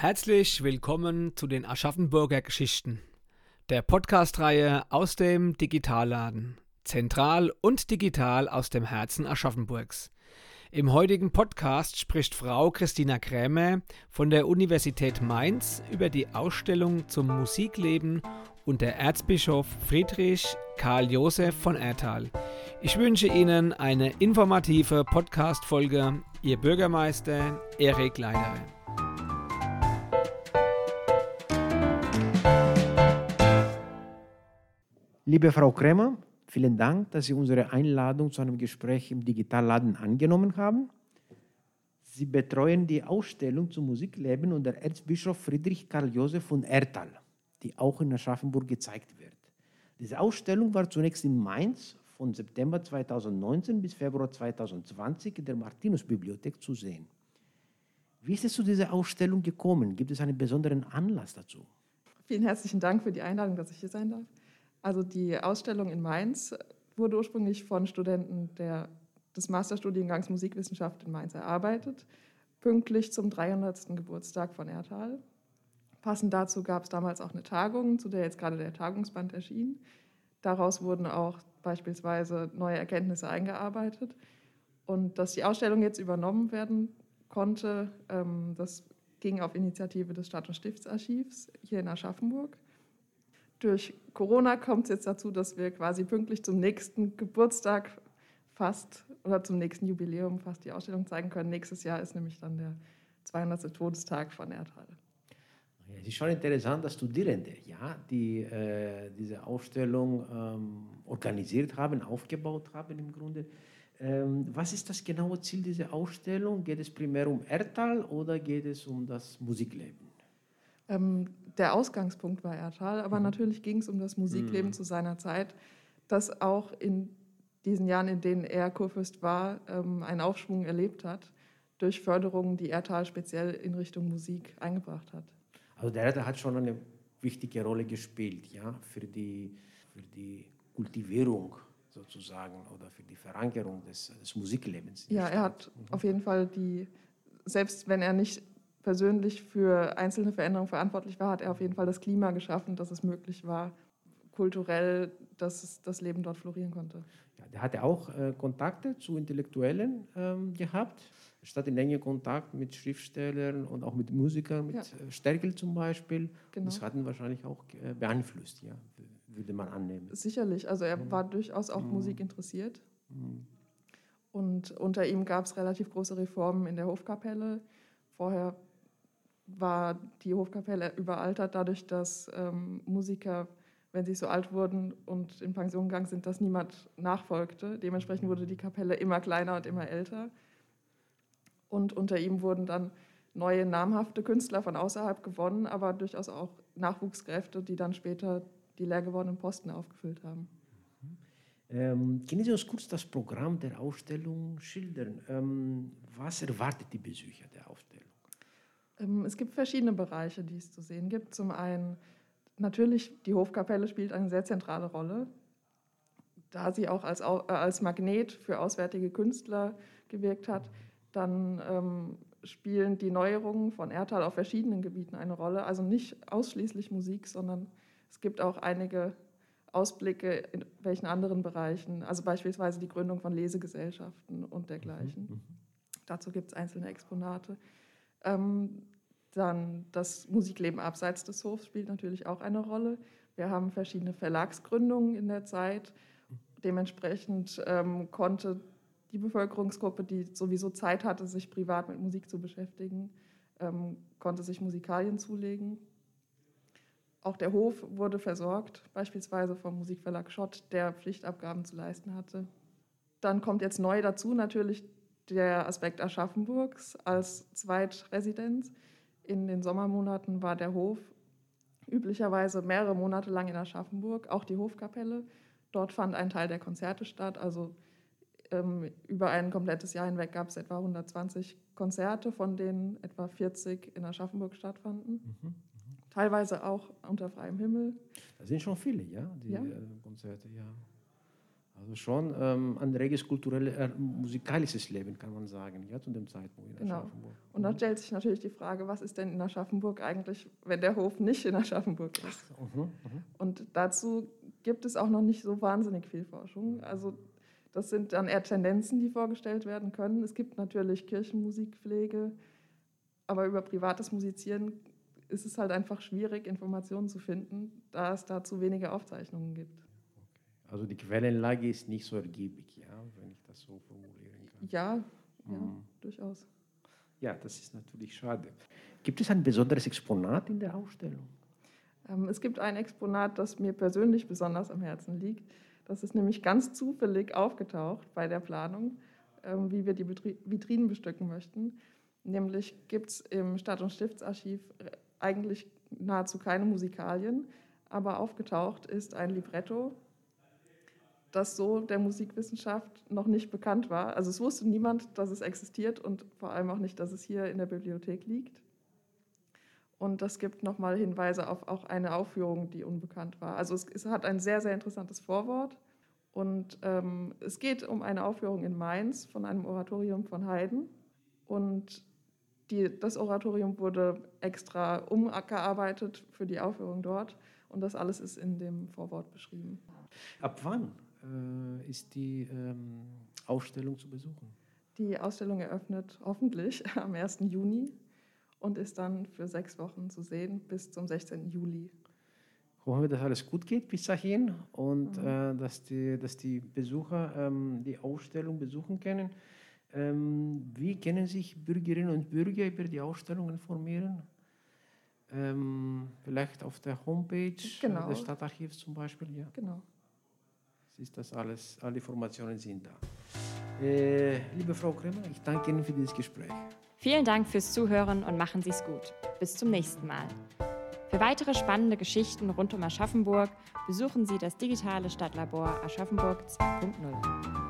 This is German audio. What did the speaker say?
Herzlich willkommen zu den Aschaffenburger Geschichten, der Podcast-Reihe aus dem Digitalladen, zentral und digital aus dem Herzen Aschaffenburgs. Im heutigen Podcast spricht Frau Christina Krämer von der Universität Mainz über die Ausstellung zum Musikleben unter Erzbischof Friedrich Karl Josef von Erthal. Ich wünsche Ihnen eine informative Podcast-Folge. Ihr Bürgermeister Erik Leidere. Liebe Frau Krämer, vielen Dank, dass Sie unsere Einladung zu einem Gespräch im Digitalladen angenommen haben. Sie betreuen die Ausstellung zum Musikleben unter Erzbischof Friedrich Karl Josef von Erthal, die auch in Aschaffenburg gezeigt wird. Diese Ausstellung war zunächst in Mainz von September 2019 bis Februar 2020 in der Martinusbibliothek zu sehen. Wie ist es zu dieser Ausstellung gekommen? Gibt es einen besonderen Anlass dazu? Vielen herzlichen Dank für die Einladung, dass ich hier sein darf. Also die Ausstellung in Mainz wurde ursprünglich von Studenten der, des Masterstudiengangs Musikwissenschaft in Mainz erarbeitet, pünktlich zum 300. Geburtstag von Erthal. Passend dazu gab es damals auch eine Tagung, zu der jetzt gerade der Tagungsband erschien. Daraus wurden auch beispielsweise neue Erkenntnisse eingearbeitet. Und dass die Ausstellung jetzt übernommen werden konnte, ähm, das ging auf Initiative des Stadt- und Stiftsarchivs hier in Aschaffenburg durch Corona kommt es jetzt dazu, dass wir quasi pünktlich zum nächsten Geburtstag fast oder zum nächsten Jubiläum fast die Ausstellung zeigen können. Nächstes Jahr ist nämlich dann der 200. Todestag von Erdhall. es ist schon interessant, dass Studierende ja, die äh, diese Ausstellung ähm, organisiert haben, aufgebaut haben im Grunde. Ähm, was ist das genaue Ziel dieser Ausstellung? Geht es primär um Erdtal oder geht es um das Musikleben? Ähm, der Ausgangspunkt war Ertal, aber mhm. natürlich ging es um das Musikleben mhm. zu seiner Zeit, das auch in diesen Jahren, in denen er Kurfürst war, ähm, einen Aufschwung erlebt hat durch Förderungen, die Ertal speziell in Richtung Musik eingebracht hat. Also der Ertal hat schon eine wichtige Rolle gespielt, ja, für die, für die Kultivierung sozusagen oder für die Verankerung des, des Musiklebens. Ja, er hat mhm. auf jeden Fall die, selbst wenn er nicht persönlich für einzelne Veränderungen verantwortlich war, hat er auf jeden Fall das Klima geschaffen, dass es möglich war, kulturell, dass das Leben dort florieren konnte. Ja, der hatte auch äh, Kontakte zu Intellektuellen ähm, gehabt, statt in engen Kontakt mit Schriftstellern und auch mit Musikern, mit ja. Äh, Sterkel zum Beispiel. Genau. Das hat ihn wahrscheinlich auch äh, beeinflusst, ja, würde man annehmen. Sicherlich, also er mhm. war durchaus auch mhm. Musik interessiert. Mhm. Und unter ihm gab es relativ große Reformen in der Hofkapelle. Vorher war die Hofkapelle überaltert, dadurch, dass ähm, Musiker, wenn sie so alt wurden und in Pension gegangen sind, dass niemand nachfolgte. Dementsprechend wurde die Kapelle immer kleiner und immer älter. Und unter ihm wurden dann neue namhafte Künstler von außerhalb gewonnen, aber durchaus auch Nachwuchskräfte, die dann später die leer gewordenen Posten aufgefüllt haben. Ähm, können Sie uns kurz das Programm der Ausstellung schildern? Ähm, was erwartet die Besucher der Ausstellung? Ähm, es gibt verschiedene Bereiche, die es zu sehen gibt. Zum einen natürlich, die Hofkapelle spielt eine sehr zentrale Rolle, da sie auch als, äh, als Magnet für auswärtige Künstler gewirkt hat. Dann ähm, spielen die Neuerungen von Erthal auf verschiedenen Gebieten eine Rolle. Also nicht ausschließlich Musik, sondern es gibt auch einige Ausblicke in welchen anderen Bereichen, also beispielsweise die Gründung von Lesegesellschaften und dergleichen. Mhm. mhm. Dazu gibt es einzelne Exponate. Ähm, dann das Musikleben abseits des Hofs spielt natürlich auch eine Rolle. Wir haben verschiedene Verlagsgründungen in der Zeit. Dementsprechend ähm, konnte die Bevölkerungsgruppe, die sowieso Zeit hatte, sich privat mit Musik zu beschäftigen, ähm, konnte sich Musikalien zulegen. Auch der Hof wurde versorgt, beispielsweise vom Musikverlag Schott, der Pflichtabgaben zu leisten hatte. Dann kommt jetzt neu dazu natürlich der Aspekt Aschaffenburgs als Zweitresidenz. In den Sommermonaten war der Hof üblicherweise mehrere Monate lang in Aschaffenburg, auch die Hofkapelle. Dort fand ein Teil der Konzerte statt. Also ähm, über ein komplettes Jahr hinweg gab es etwa 120 Konzerte, von denen etwa 40 in Aschaffenburg stattfanden. Mhm, mhm. Teilweise auch unter freiem Himmel. Das sind schon viele, ja, die ja. Äh, Konzerte, ja. Also schon ähm, ein reges kulturelles, äh, musikalisches Leben, kann man sagen, ja, zu dem Zeitpunkt in Genau. Aschaffenburg. Und dann stellt sich natürlich die Frage, was ist denn in Aschaffenburg eigentlich, wenn der Hof nicht in Aschaffenburg ist? Mhm, mhm. Und dazu gibt es auch noch nicht so wahnsinnig viel Forschung. Also das sind dann eher Tendenzen, die vorgestellt werden können. Es gibt natürlich Kirchenmusikpflege, aber über privates Musizieren ist es halt einfach schwierig, Informationen zu finden, da es dazu wenige Aufzeichnungen gibt. Also die Quellenlage ist nicht so ergiebig, ja, wenn ich das so formulieren kann. Ja, ja, Mhm. durchaus. Ja, das ist natürlich schade. Gibt es ein besonderes Exponat in der Ausstellung? Ähm, es gibt ein Exponat, das mir persönlich besonders am Herzen liegt. Das ist nämlich ganz zufällig aufgetaucht bei der Planung, ähm, wie wir die Betri- Vitrinen bestücken möchten. Nämlich gibt es im Stadt- und Stiftsarchiv äh, eigentlich nahezu keine Musikalien, aber aufgetaucht ist ein Libretto, das so der Musikwissenschaft noch nicht bekannt war. Also es wusste niemand, dass es existiert und vor allem auch nicht, dass es hier in der Bibliothek liegt. Und das gibt nochmal Hinweise auf auch eine Aufführung, die unbekannt war. Also es, es hat ein sehr, sehr interessantes Vorwort. Und ähm, es geht um eine Aufführung in Mainz von einem Oratorium von Haydn. Und die, das Oratorium wurde extra umgearbeitet für die Aufführung dort. Und das alles ist in dem Vorwort beschrieben. Ab wann äh, ist die ähm, Ausstellung zu besuchen? Die Ausstellung eröffnet hoffentlich am 1. Juni und ist dann für sechs Wochen zu sehen bis zum 16. Juli. Hoffen wir, dass alles gut geht bis dahin und äh, dass, die, dass die Besucher ähm, die Ausstellung besuchen können. Ähm, wie können sich Bürgerinnen und Bürger über die Ausstellung informieren? Ähm, vielleicht auf der Homepage Genau. des Stadtarchivs zum Beispiel. Ja, Genau. Ist das alles, alle Informationen sind da. Äh, liebe Frau Kremer, ich danke Ihnen für dieses Gespräch. Vielen Dank fürs Zuhören und machen Sie es gut. Bis zum nächsten Mal. Für weitere spannende Geschichten rund um Aschaffenburg besuchen Sie das digitale Stadtlabor Aschaffenburg 2.0.